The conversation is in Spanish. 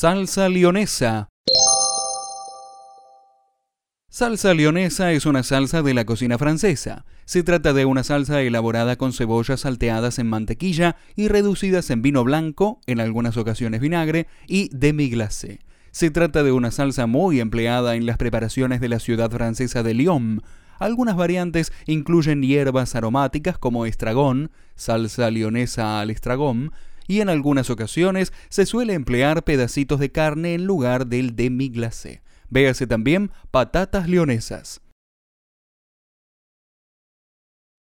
Salsa lionesa. Salsa lionesa es una salsa de la cocina francesa. Se trata de una salsa elaborada con cebollas salteadas en mantequilla y reducidas en vino blanco, en algunas ocasiones vinagre, y demi-glacé. Se trata de una salsa muy empleada en las preparaciones de la ciudad francesa de Lyon. Algunas variantes incluyen hierbas aromáticas como estragón, salsa lionesa al estragón, y en algunas ocasiones se suele emplear pedacitos de carne en lugar del demi-glacé. Véase también patatas leonesas.